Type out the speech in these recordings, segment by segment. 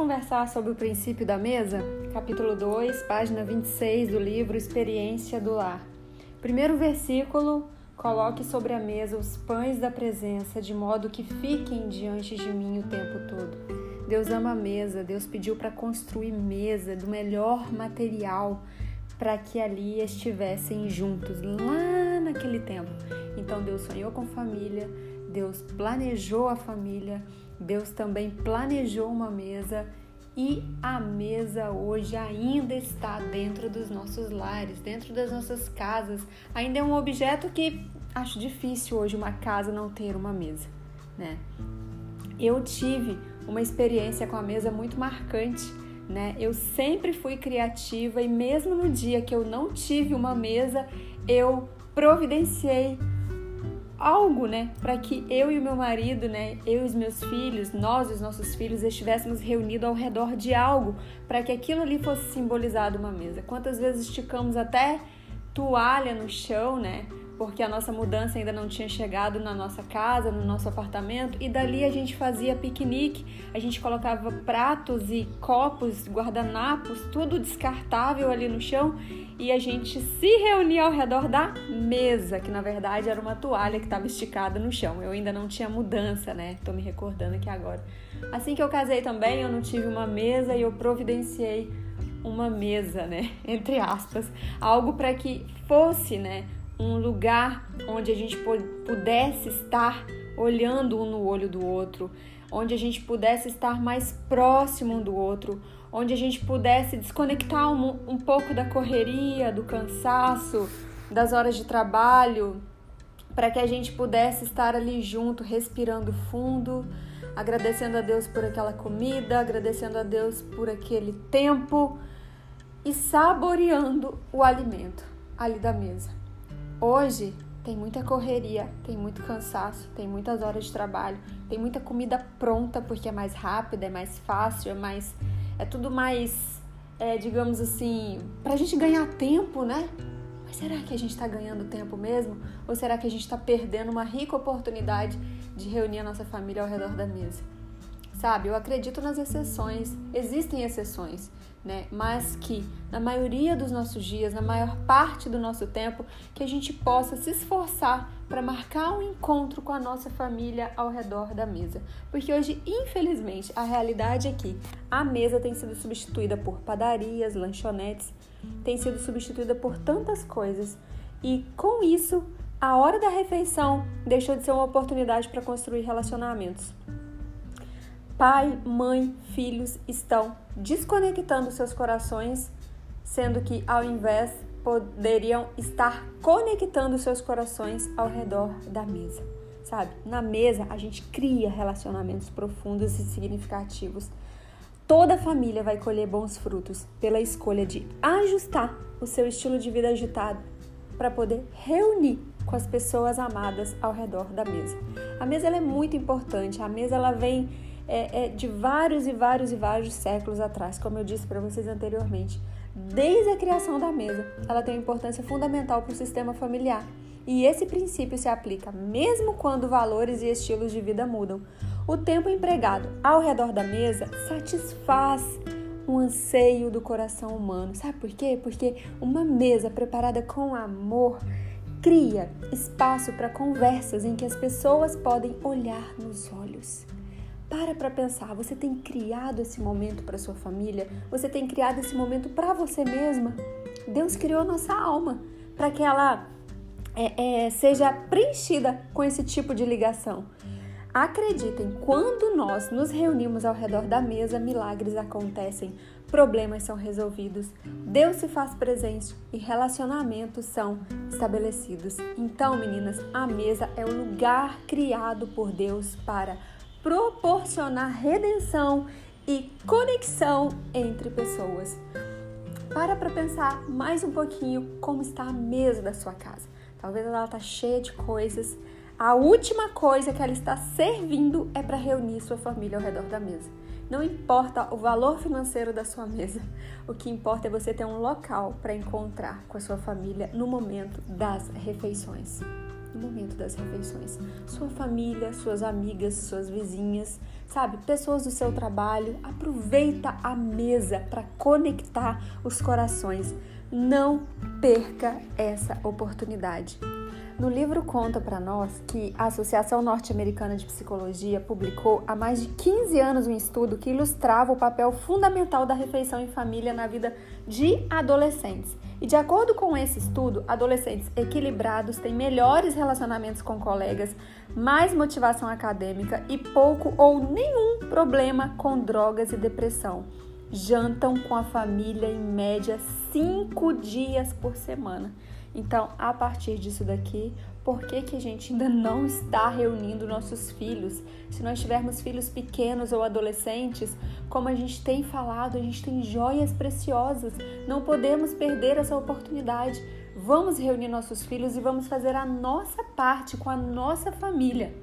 conversar sobre o princípio da mesa? Capítulo 2, página 26 do livro Experiência do Lar. Primeiro versículo: Coloque sobre a mesa os pães da presença, de modo que fiquem diante de mim o tempo todo. Deus ama a mesa, Deus pediu para construir mesa do melhor material para que ali estivessem juntos lá naquele tempo. Então Deus sonhou com família, Deus planejou a família, Deus também planejou uma mesa e a mesa hoje ainda está dentro dos nossos lares, dentro das nossas casas. Ainda é um objeto que acho difícil hoje uma casa não ter uma mesa, né? Eu tive uma experiência com a mesa muito marcante, né? Eu sempre fui criativa e mesmo no dia que eu não tive uma mesa, eu providenciei algo, né, para que eu e o meu marido, né, eu e os meus filhos, nós e os nossos filhos estivéssemos reunidos ao redor de algo, para que aquilo ali fosse simbolizado uma mesa. Quantas vezes esticamos até toalha no chão, né, porque a nossa mudança ainda não tinha chegado na nossa casa, no nosso apartamento, e dali a gente fazia piquenique, a gente colocava pratos e copos, guardanapos, tudo descartável ali no chão, e a gente se reunia ao redor da mesa, que na verdade era uma toalha que estava esticada no chão. Eu ainda não tinha mudança, né? Tô me recordando aqui agora. Assim que eu casei também, eu não tive uma mesa e eu providenciei uma mesa, né? Entre aspas, algo para que fosse, né? Um lugar onde a gente pudesse estar olhando um no olho do outro, onde a gente pudesse estar mais próximo um do outro, onde a gente pudesse desconectar um, um pouco da correria, do cansaço, das horas de trabalho, para que a gente pudesse estar ali junto, respirando fundo, agradecendo a Deus por aquela comida, agradecendo a Deus por aquele tempo e saboreando o alimento ali da mesa. Hoje tem muita correria, tem muito cansaço, tem muitas horas de trabalho, tem muita comida pronta porque é mais rápida, é mais fácil, é mais. É tudo mais, é, digamos assim, pra gente ganhar tempo, né? Mas será que a gente está ganhando tempo mesmo? Ou será que a gente está perdendo uma rica oportunidade de reunir a nossa família ao redor da mesa? Sabe, eu acredito nas exceções, existem exceções né? Mas que na maioria dos nossos dias, na maior parte do nosso tempo, que a gente possa se esforçar para marcar um encontro com a nossa família ao redor da mesa. Porque hoje, infelizmente, a realidade é que a mesa tem sido substituída por padarias, lanchonetes, tem sido substituída por tantas coisas. E com isso, a hora da refeição deixou de ser uma oportunidade para construir relacionamentos. Pai, mãe, filhos estão desconectando seus corações, sendo que ao invés poderiam estar conectando seus corações ao redor da mesa. Sabe? Na mesa a gente cria relacionamentos profundos e significativos. Toda família vai colher bons frutos pela escolha de ajustar o seu estilo de vida agitado para poder reunir com as pessoas amadas ao redor da mesa. A mesa é muito importante. A mesa ela vem é, é, de vários e vários e vários séculos atrás, como eu disse para vocês anteriormente. Desde a criação da mesa, ela tem uma importância fundamental para o sistema familiar. E esse princípio se aplica mesmo quando valores e estilos de vida mudam. O tempo empregado ao redor da mesa satisfaz um anseio do coração humano. Sabe por quê? Porque uma mesa preparada com amor cria espaço para conversas em que as pessoas podem olhar nos olhos. Para para pensar, você tem criado esse momento para sua família? Você tem criado esse momento para você mesma? Deus criou a nossa alma para que ela é, é, seja preenchida com esse tipo de ligação. Acreditem, quando nós nos reunimos ao redor da mesa, milagres acontecem, problemas são resolvidos, Deus se faz presente e relacionamentos são estabelecidos. Então, meninas, a mesa é o lugar criado por Deus para proporcionar redenção e conexão entre pessoas. Para para pensar mais um pouquinho como está a mesa da sua casa. Talvez ela está cheia de coisas. A última coisa que ela está servindo é para reunir sua família ao redor da mesa. Não importa o valor financeiro da sua mesa, o que importa é você ter um local para encontrar com a sua família no momento das refeições. No momento das refeições. Sua família, suas amigas, suas vizinhas, sabe? Pessoas do seu trabalho. Aproveita a mesa para conectar os corações. Não perca essa oportunidade. No livro conta para nós que a Associação Norte-Americana de Psicologia publicou há mais de 15 anos um estudo que ilustrava o papel fundamental da refeição em família na vida de adolescentes. E de acordo com esse estudo, adolescentes equilibrados têm melhores relacionamentos com colegas, mais motivação acadêmica e pouco ou nenhum problema com drogas e depressão. Jantam com a família em média cinco dias por semana. Então, a partir disso daqui, por que, que a gente ainda não está reunindo nossos filhos? Se nós tivermos filhos pequenos ou adolescentes, como a gente tem falado, a gente tem joias preciosas. Não podemos perder essa oportunidade. Vamos reunir nossos filhos e vamos fazer a nossa parte com a nossa família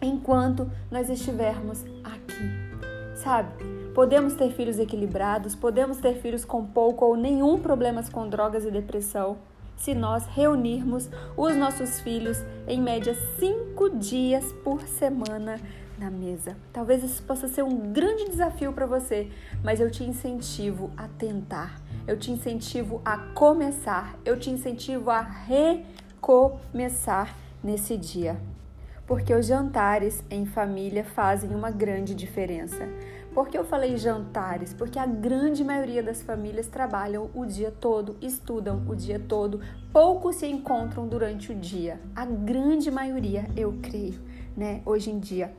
enquanto nós estivermos aqui. Sabe? Podemos ter filhos equilibrados, podemos ter filhos com pouco ou nenhum problemas com drogas e depressão se nós reunirmos os nossos filhos em média cinco dias por semana na mesa. Talvez isso possa ser um grande desafio para você, mas eu te incentivo a tentar, eu te incentivo a começar, eu te incentivo a recomeçar nesse dia. Porque os jantares em família fazem uma grande diferença. Por que eu falei jantares? Porque a grande maioria das famílias trabalham o dia todo, estudam o dia todo, poucos se encontram durante o dia. A grande maioria, eu creio, né, hoje em dia.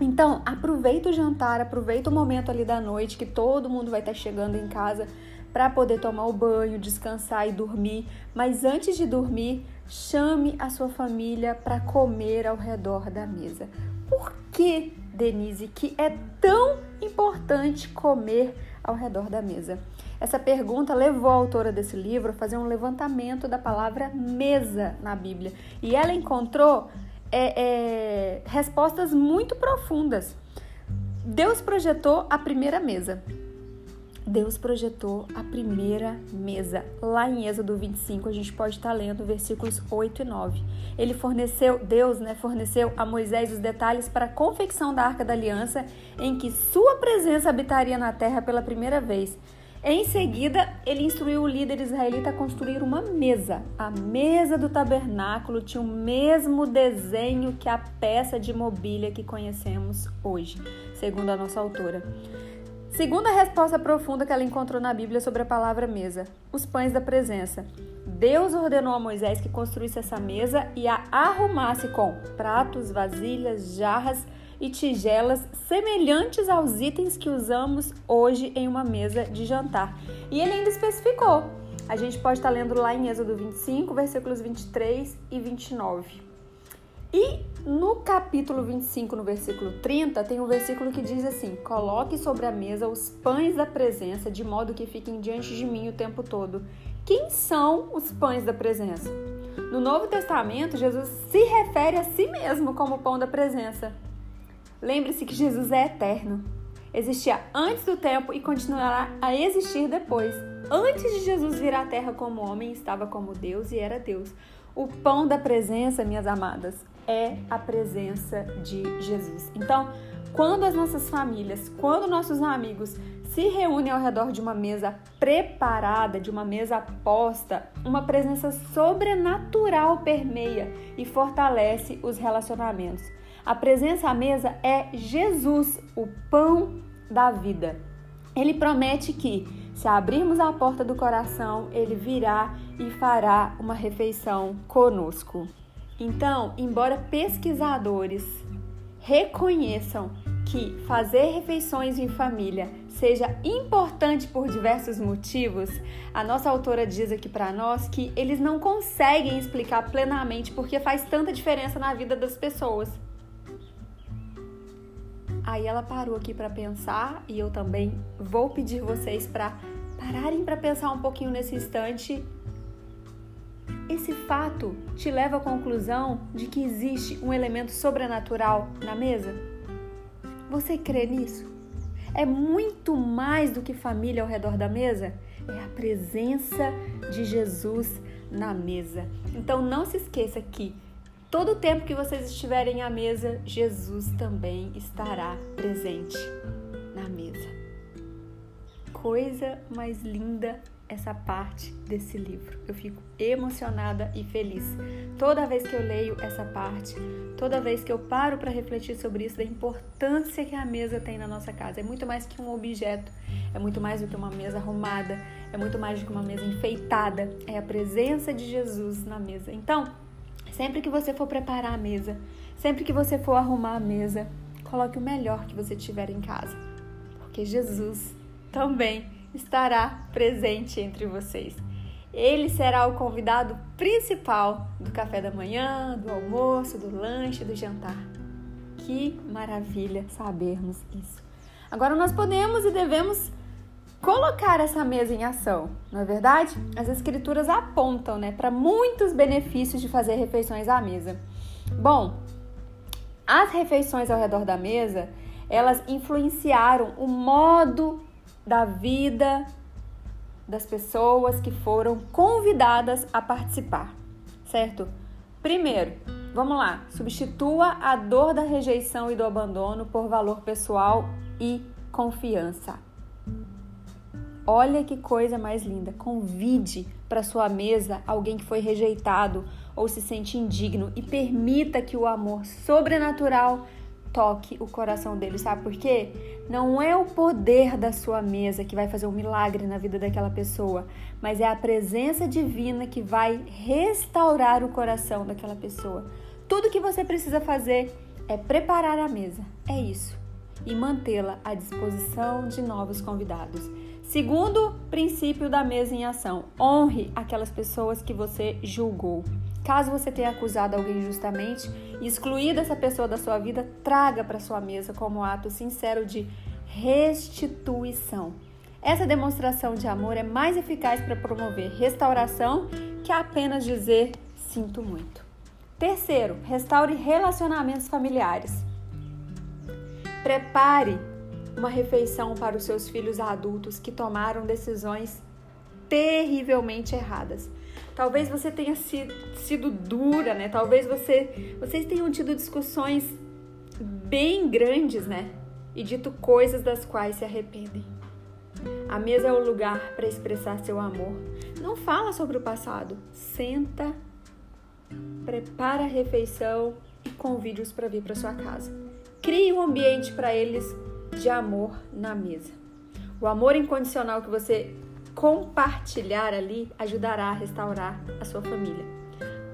Então, aproveita o jantar, aproveita o momento ali da noite que todo mundo vai estar chegando em casa para poder tomar o banho, descansar e dormir. Mas antes de dormir, chame a sua família para comer ao redor da mesa. Por que, Denise, que é tão importante comer ao redor da mesa? Essa pergunta levou a autora desse livro a fazer um levantamento da palavra mesa na Bíblia e ela encontrou é, é, respostas muito profundas. Deus projetou a primeira mesa. Deus projetou a primeira mesa. Lá em Êxodo 25, a gente pode estar lendo versículos 8 e 9. Ele forneceu, Deus, né, forneceu a Moisés os detalhes para a confecção da Arca da Aliança, em que sua presença habitaria na terra pela primeira vez. Em seguida, ele instruiu o líder israelita a construir uma mesa. A mesa do tabernáculo tinha o mesmo desenho que a peça de mobília que conhecemos hoje, segundo a nossa autora. Segunda resposta profunda que ela encontrou na Bíblia sobre a palavra mesa: os pães da presença. Deus ordenou a Moisés que construísse essa mesa e a arrumasse com pratos, vasilhas, jarras e tigelas semelhantes aos itens que usamos hoje em uma mesa de jantar. E ele ainda especificou. A gente pode estar lendo lá em Êxodo 25, versículos 23 e 29. E no capítulo 25, no versículo 30, tem um versículo que diz assim: Coloque sobre a mesa os pães da presença, de modo que fiquem diante de mim o tempo todo. Quem são os pães da presença? No Novo Testamento, Jesus se refere a si mesmo como pão da presença. Lembre-se que Jesus é eterno. Existia antes do tempo e continuará a existir depois. Antes de Jesus vir à terra como homem, estava como Deus e era Deus. O pão da presença, minhas amadas, é a presença de Jesus. Então, quando as nossas famílias, quando nossos amigos se reúnem ao redor de uma mesa preparada, de uma mesa posta, uma presença sobrenatural permeia e fortalece os relacionamentos. A presença à mesa é Jesus, o pão da vida. Ele promete que, se abrirmos a porta do coração, ele virá e fará uma refeição conosco. Então, embora pesquisadores reconheçam que fazer refeições em família seja importante por diversos motivos, a nossa autora diz aqui para nós que eles não conseguem explicar plenamente porque faz tanta diferença na vida das pessoas. Aí ela parou aqui para pensar e eu também vou pedir vocês para pararem para pensar um pouquinho nesse instante esse fato te leva à conclusão de que existe um elemento sobrenatural na mesa? Você crê nisso? É muito mais do que família ao redor da mesa? É a presença de Jesus na mesa. Então não se esqueça que todo o tempo que vocês estiverem à mesa, Jesus também estará presente na mesa. Coisa mais linda essa parte desse livro. Eu fico emocionada e feliz toda vez que eu leio essa parte, toda vez que eu paro para refletir sobre isso, da importância que a mesa tem na nossa casa. É muito mais que um objeto, é muito mais do que uma mesa arrumada, é muito mais do que uma mesa enfeitada, é a presença de Jesus na mesa. Então, sempre que você for preparar a mesa, sempre que você for arrumar a mesa, coloque o melhor que você tiver em casa, porque Jesus também estará presente entre vocês. Ele será o convidado principal do café da manhã, do almoço, do lanche, do jantar. Que maravilha sabermos isso. Agora nós podemos e devemos colocar essa mesa em ação, não é verdade? As escrituras apontam, né, para muitos benefícios de fazer refeições à mesa. Bom, as refeições ao redor da mesa, elas influenciaram o modo da vida das pessoas que foram convidadas a participar, certo? Primeiro, vamos lá, substitua a dor da rejeição e do abandono por valor pessoal e confiança. Olha que coisa mais linda. Convide para sua mesa alguém que foi rejeitado ou se sente indigno e permita que o amor sobrenatural toque o coração dele, sabe por quê? Não é o poder da sua mesa que vai fazer um milagre na vida daquela pessoa, mas é a presença divina que vai restaurar o coração daquela pessoa. Tudo que você precisa fazer é preparar a mesa, é isso, e mantê-la à disposição de novos convidados. Segundo princípio da mesa em ação, honre aquelas pessoas que você julgou. Caso você tenha acusado alguém injustamente excluído essa pessoa da sua vida, traga para sua mesa como ato sincero de restituição. Essa demonstração de amor é mais eficaz para promover restauração que apenas dizer sinto muito. Terceiro, restaure relacionamentos familiares. Prepare uma refeição para os seus filhos adultos que tomaram decisões terrivelmente erradas. Talvez você tenha sido, sido dura, né? Talvez você, vocês tenham tido discussões bem grandes, né? E dito coisas das quais se arrependem. A mesa é o lugar para expressar seu amor. Não fala sobre o passado. Senta, prepara a refeição e convide-os para vir para sua casa. Crie um ambiente para eles de amor na mesa. O amor incondicional que você compartilhar ali ajudará a restaurar a sua família.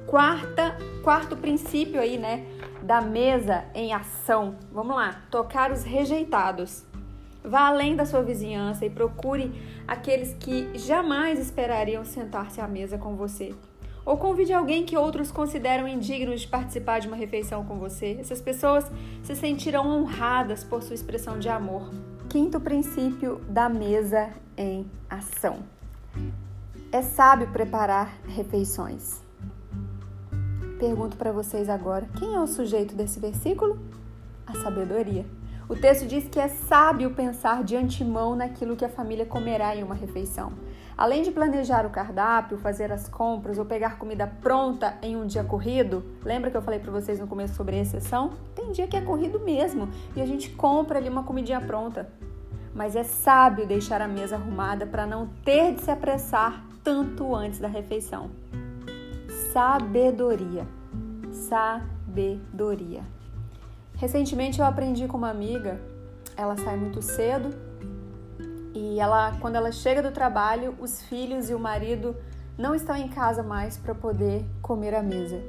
Quarta, quarto princípio aí, né, da mesa em ação. Vamos lá, tocar os rejeitados. Vá além da sua vizinhança e procure aqueles que jamais esperariam sentar-se à mesa com você. Ou convide alguém que outros consideram indigno de participar de uma refeição com você. Essas pessoas se sentirão honradas por sua expressão de amor. Quinto princípio da mesa em ação. É sábio preparar refeições. Pergunto para vocês agora: quem é o sujeito desse versículo? A sabedoria. O texto diz que é sábio pensar de antemão naquilo que a família comerá em uma refeição. Além de planejar o cardápio, fazer as compras ou pegar comida pronta em um dia corrido, lembra que eu falei para vocês no começo sobre exceção? Tem dia que é corrido mesmo e a gente compra ali uma comidinha pronta mas é sábio deixar a mesa arrumada para não ter de se apressar tanto antes da refeição. Sabedoria. Sabedoria. Recentemente eu aprendi com uma amiga, ela sai muito cedo e ela quando ela chega do trabalho, os filhos e o marido não estão em casa mais para poder comer à mesa.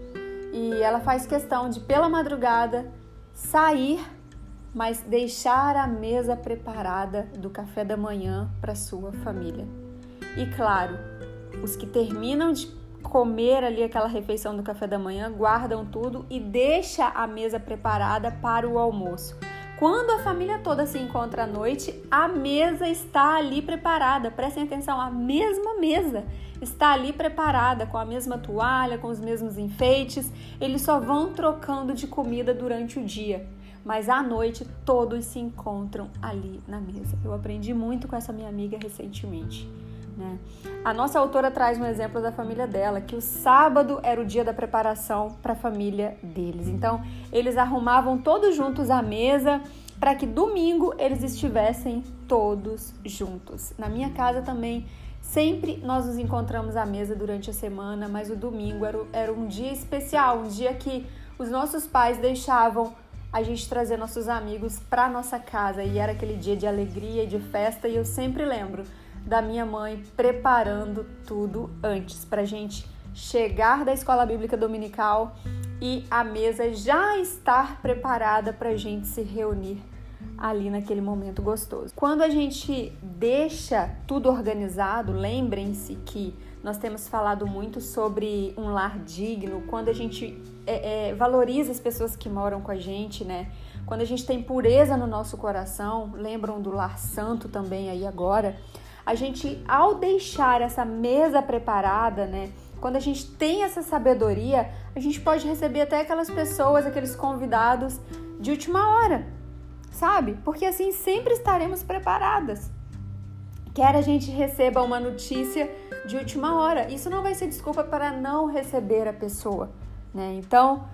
E ela faz questão de pela madrugada sair mas deixar a mesa preparada do café da manhã para sua família. E claro, os que terminam de comer ali aquela refeição do café da manhã, guardam tudo e deixa a mesa preparada para o almoço. Quando a família toda se encontra à noite, a mesa está ali preparada. Prestem atenção, a mesma mesa está ali preparada com a mesma toalha, com os mesmos enfeites. Eles só vão trocando de comida durante o dia mas à noite todos se encontram ali na mesa. Eu aprendi muito com essa minha amiga recentemente. Né? A nossa autora traz um exemplo da família dela, que o sábado era o dia da preparação para a família deles. Então, eles arrumavam todos juntos a mesa para que domingo eles estivessem todos juntos. Na minha casa também, sempre nós nos encontramos à mesa durante a semana, mas o domingo era, era um dia especial, um dia que os nossos pais deixavam a gente trazer nossos amigos para nossa casa e era aquele dia de alegria e de festa e eu sempre lembro da minha mãe preparando tudo antes para gente chegar da escola bíblica dominical e a mesa já estar preparada para gente se reunir ali naquele momento gostoso. Quando a gente deixa tudo organizado, lembrem-se que nós temos falado muito sobre um lar digno, quando a gente é, é, valoriza as pessoas que moram com a gente, né? Quando a gente tem pureza no nosso coração, lembram do lar santo também aí agora a gente, ao deixar essa mesa preparada, né? Quando a gente tem essa sabedoria, a gente pode receber até aquelas pessoas, aqueles convidados de última hora, sabe? Porque assim sempre estaremos preparadas. Quer a gente receba uma notícia de última hora, isso não vai ser desculpa para não receber a pessoa, né? Então,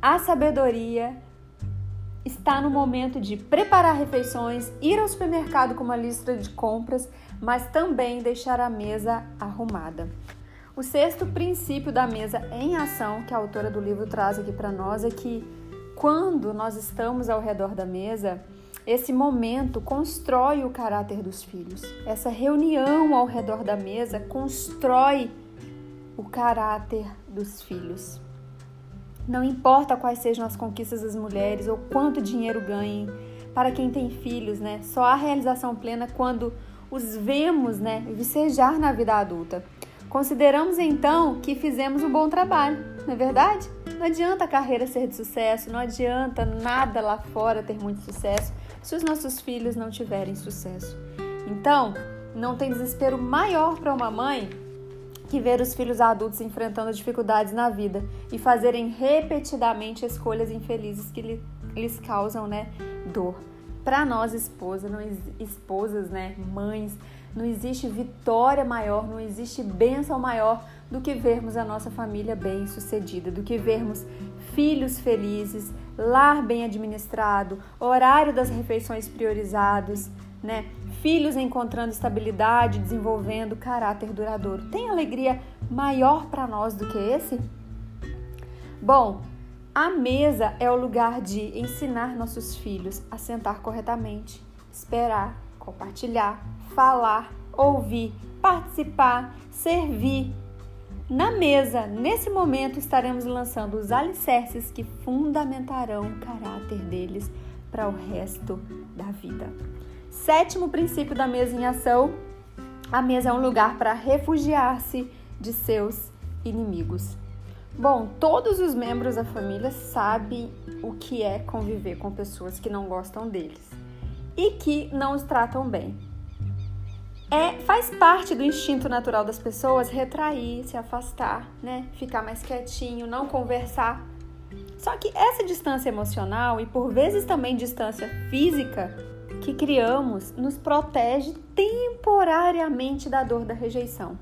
a sabedoria está no momento de preparar refeições, ir ao supermercado com uma lista de compras, mas também deixar a mesa arrumada. O sexto princípio da mesa em ação que a autora do livro traz aqui para nós é que quando nós estamos ao redor da mesa, esse momento constrói o caráter dos filhos. Essa reunião ao redor da mesa constrói o caráter dos filhos. Não importa quais sejam as conquistas das mulheres ou quanto dinheiro ganhem, para quem tem filhos, né? Só há realização plena quando os vemos, né, vicejar na vida adulta. Consideramos então que fizemos um bom trabalho, não é verdade? Não adianta a carreira ser de sucesso, não adianta nada lá fora ter muito sucesso se os nossos filhos não tiverem sucesso. Então, não tem desespero maior para uma mãe que ver os filhos adultos enfrentando dificuldades na vida e fazerem repetidamente escolhas infelizes que lhes causam né, dor. Para nós esposas, não, esposas, né, mães, não existe vitória maior, não existe bênção maior do que vermos a nossa família bem sucedida, do que vermos filhos felizes, lar bem administrado, horário das refeições priorizados, né? Filhos encontrando estabilidade, desenvolvendo caráter duradouro. Tem alegria maior para nós do que esse? Bom, a mesa é o lugar de ensinar nossos filhos a sentar corretamente, esperar, compartilhar, falar, ouvir, participar, servir. Na mesa, nesse momento, estaremos lançando os alicerces que fundamentarão o caráter deles para o resto da vida. Sétimo princípio da mesa em ação: a mesa é um lugar para refugiar-se de seus inimigos. Bom, todos os membros da família sabem o que é conviver com pessoas que não gostam deles e que não os tratam bem. É, faz parte do instinto natural das pessoas retrair, se afastar, né? Ficar mais quietinho, não conversar. Só que essa distância emocional e por vezes também distância física que criamos nos protege temporariamente da dor da rejeição.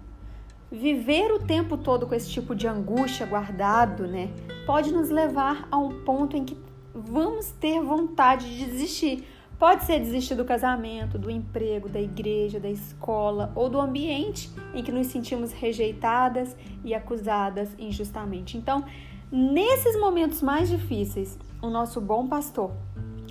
Viver o tempo todo com esse tipo de angústia guardado, né, pode nos levar a um ponto em que vamos ter vontade de desistir. Pode ser desistir do casamento, do emprego, da igreja, da escola ou do ambiente em que nos sentimos rejeitadas e acusadas injustamente. Então, nesses momentos mais difíceis, o nosso bom pastor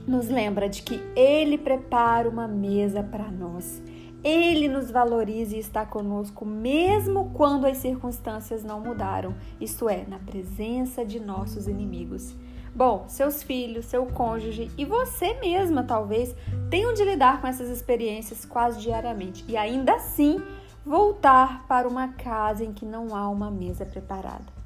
nos lembra de que Ele prepara uma mesa para nós. Ele nos valoriza e está conosco mesmo quando as circunstâncias não mudaram, isto é, na presença de nossos inimigos. Bom, seus filhos, seu cônjuge e você mesma talvez tenham de lidar com essas experiências quase diariamente e ainda assim voltar para uma casa em que não há uma mesa preparada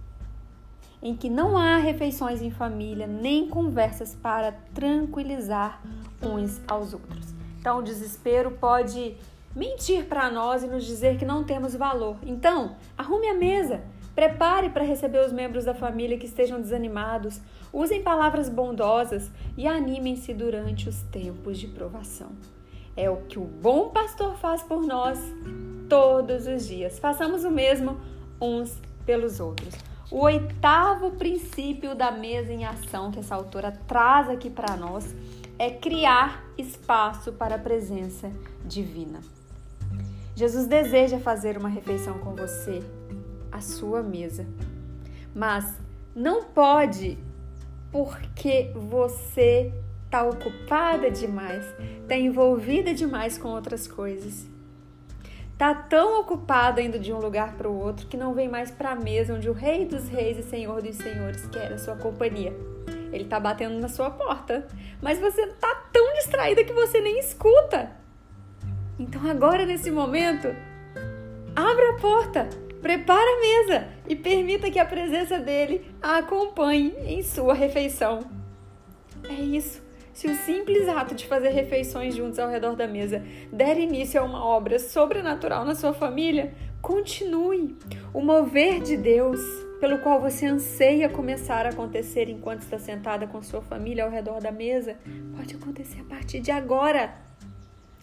em que não há refeições em família nem conversas para tranquilizar uns aos outros. Então, o desespero pode mentir para nós e nos dizer que não temos valor. Então, arrume a mesa, prepare para receber os membros da família que estejam desanimados, usem palavras bondosas e animem-se durante os tempos de provação. É o que o bom pastor faz por nós todos os dias. Façamos o mesmo uns pelos outros. O oitavo princípio da mesa em ação que essa autora traz aqui para nós é criar espaço para a presença divina. Jesus deseja fazer uma refeição com você, a sua mesa, mas não pode porque você está ocupada demais, está envolvida demais com outras coisas. Está tão ocupada indo de um lugar para o outro que não vem mais para a mesa onde o Rei dos Reis e Senhor dos Senhores quer a sua companhia. Ele está batendo na sua porta, mas você está tão distraída que você nem escuta. Então agora nesse momento, abra a porta, prepara a mesa e permita que a presença dele a acompanhe em sua refeição. É isso. Se o simples ato de fazer refeições juntos ao redor da mesa der início a uma obra sobrenatural na sua família, continue. O mover de Deus, pelo qual você anseia começar a acontecer enquanto está sentada com sua família ao redor da mesa, pode acontecer a partir de agora.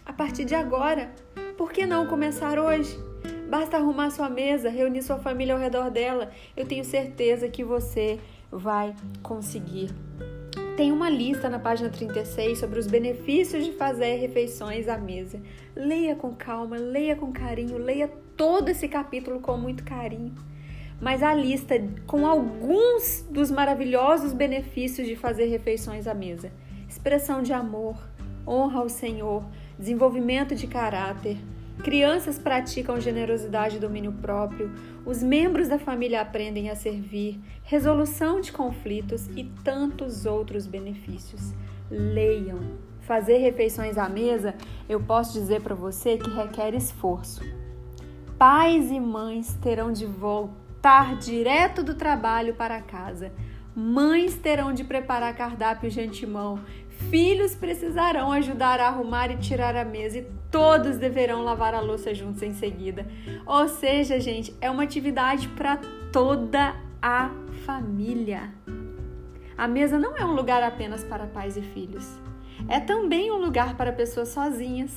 A partir de agora. Por que não começar hoje? Basta arrumar sua mesa, reunir sua família ao redor dela. Eu tenho certeza que você vai conseguir. Tem uma lista na página 36 sobre os benefícios de fazer refeições à mesa. Leia com calma, leia com carinho, leia todo esse capítulo com muito carinho. Mas a lista com alguns dos maravilhosos benefícios de fazer refeições à mesa: expressão de amor, honra ao Senhor, desenvolvimento de caráter, Crianças praticam generosidade e domínio próprio, os membros da família aprendem a servir, resolução de conflitos e tantos outros benefícios. Leiam. Fazer refeições à mesa, eu posso dizer para você que requer esforço. Pais e mães terão de voltar direto do trabalho para casa. Mães terão de preparar cardápios de antemão Filhos precisarão ajudar a arrumar e tirar a mesa e todos deverão lavar a louça juntos em seguida. Ou seja, gente, é uma atividade para toda a família. A mesa não é um lugar apenas para pais e filhos. É também um lugar para pessoas sozinhas,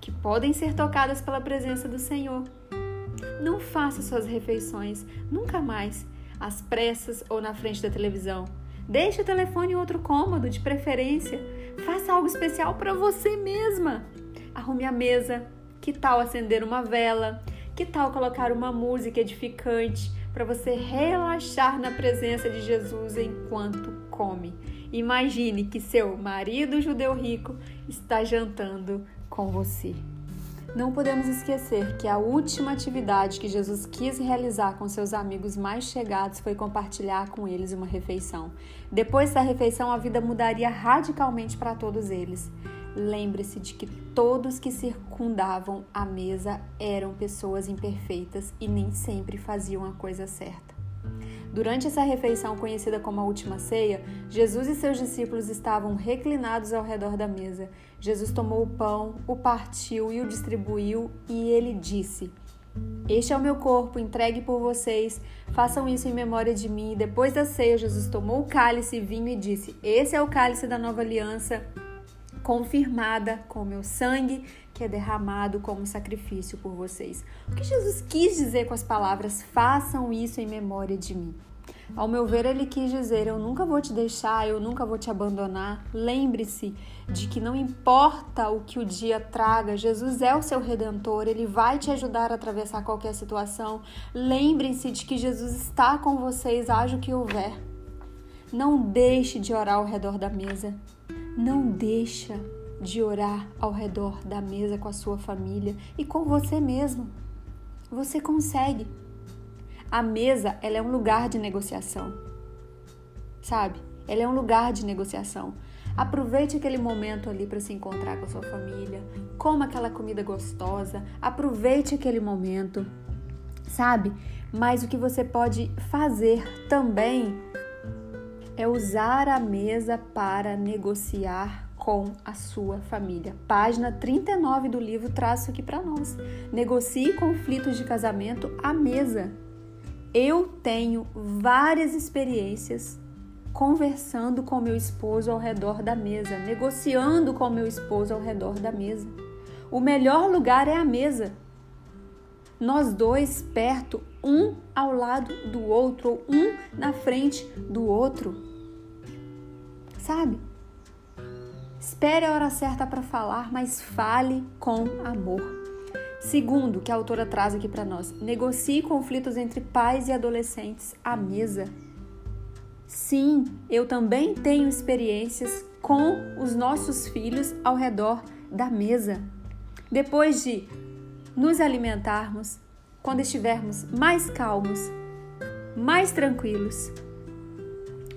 que podem ser tocadas pela presença do Senhor. Não faça suas refeições, nunca mais, às pressas ou na frente da televisão Deixe o telefone em outro cômodo, de preferência. Faça algo especial para você mesma. Arrume a mesa. Que tal acender uma vela? Que tal colocar uma música edificante para você relaxar na presença de Jesus enquanto come? Imagine que seu marido judeu rico está jantando com você. Não podemos esquecer que a última atividade que Jesus quis realizar com seus amigos mais chegados foi compartilhar com eles uma refeição. Depois da refeição, a vida mudaria radicalmente para todos eles. Lembre-se de que todos que circundavam a mesa eram pessoas imperfeitas e nem sempre faziam a coisa certa. Durante essa refeição conhecida como a última ceia, Jesus e seus discípulos estavam reclinados ao redor da mesa. Jesus tomou o pão, o partiu e o distribuiu, e ele disse: Este é o meu corpo, entregue por vocês. Façam isso em memória de mim. Depois da ceia, Jesus tomou o cálice, vinho e disse: Esse é o cálice da nova aliança confirmada com o meu sangue, que é derramado como sacrifício por vocês. O que Jesus quis dizer com as palavras façam isso em memória de mim? Ao meu ver, ele quis dizer: Eu nunca vou te deixar, eu nunca vou te abandonar. Lembre-se de que não importa o que o dia traga, Jesus é o seu redentor, ele vai te ajudar a atravessar qualquer situação. Lembrem-se de que Jesus está com vocês, haja o que houver. Não deixe de orar ao redor da mesa. Não deixa de orar ao redor da mesa com a sua família e com você mesmo. Você consegue. A mesa, ela é um lugar de negociação. Sabe? Ela é um lugar de negociação. Aproveite aquele momento ali para se encontrar com a sua família, coma aquela comida gostosa, aproveite aquele momento, sabe? Mas o que você pode fazer também é usar a mesa para negociar com a sua família. Página 39 do livro traz isso aqui para nós. Negocie conflitos de casamento à mesa. Eu tenho várias experiências conversando com meu esposo ao redor da mesa, negociando com meu esposo ao redor da mesa. O melhor lugar é a mesa. nós dois perto, um ao lado do outro, ou um na frente do outro. Sabe? Espere a hora certa para falar, mas fale com amor. Segundo, que a autora traz aqui para nós, negocie conflitos entre pais e adolescentes à mesa. Sim, eu também tenho experiências com os nossos filhos ao redor da mesa. Depois de nos alimentarmos, quando estivermos mais calmos, mais tranquilos,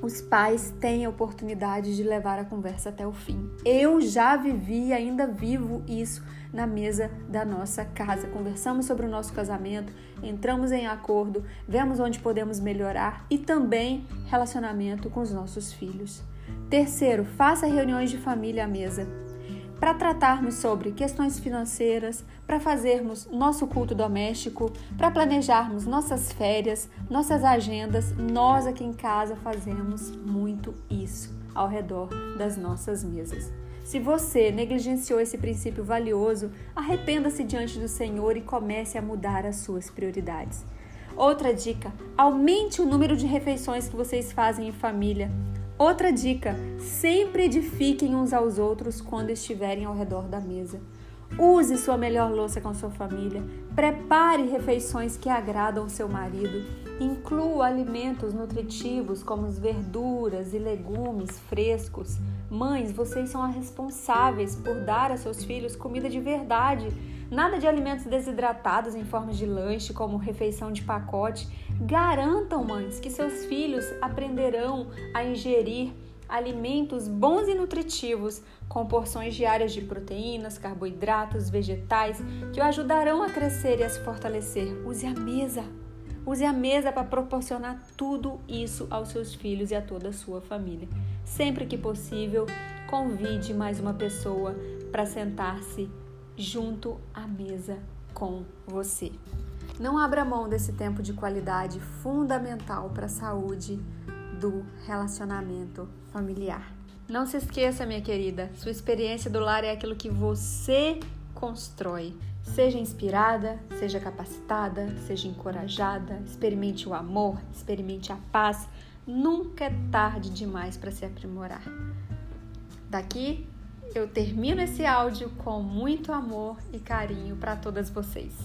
os pais têm a oportunidade de levar a conversa até o fim. Eu já vivi ainda vivo isso na mesa da nossa casa. Conversamos sobre o nosso casamento, entramos em acordo, vemos onde podemos melhorar e também relacionamento com os nossos filhos. Terceiro, faça reuniões de família à mesa para tratarmos sobre questões financeiras, para fazermos nosso culto doméstico, para planejarmos nossas férias, nossas agendas. Nós aqui em casa fazemos muito isso ao redor das nossas mesas. Se você negligenciou esse princípio valioso, arrependa-se diante do Senhor e comece a mudar as suas prioridades. Outra dica: aumente o número de refeições que vocês fazem em família. Outra dica: sempre edifiquem uns aos outros quando estiverem ao redor da mesa. Use sua melhor louça com sua família. Prepare refeições que agradam seu marido. Inclua alimentos nutritivos como verduras e legumes frescos. Mães, vocês são as responsáveis por dar a seus filhos comida de verdade. Nada de alimentos desidratados em forma de lanche, como refeição de pacote. Garantam, mães, que seus filhos aprenderão a ingerir alimentos bons e nutritivos, com porções diárias de proteínas, carboidratos, vegetais, que o ajudarão a crescer e a se fortalecer. Use a mesa. Use a mesa para proporcionar tudo isso aos seus filhos e a toda a sua família. Sempre que possível, convide mais uma pessoa para sentar-se junto à mesa com você. Não abra mão desse tempo de qualidade fundamental para a saúde do relacionamento familiar. Não se esqueça, minha querida, sua experiência do lar é aquilo que você constrói. Seja inspirada, seja capacitada, seja encorajada, experimente o amor, experimente a paz. Nunca é tarde demais para se aprimorar. Daqui eu termino esse áudio com muito amor e carinho para todas vocês.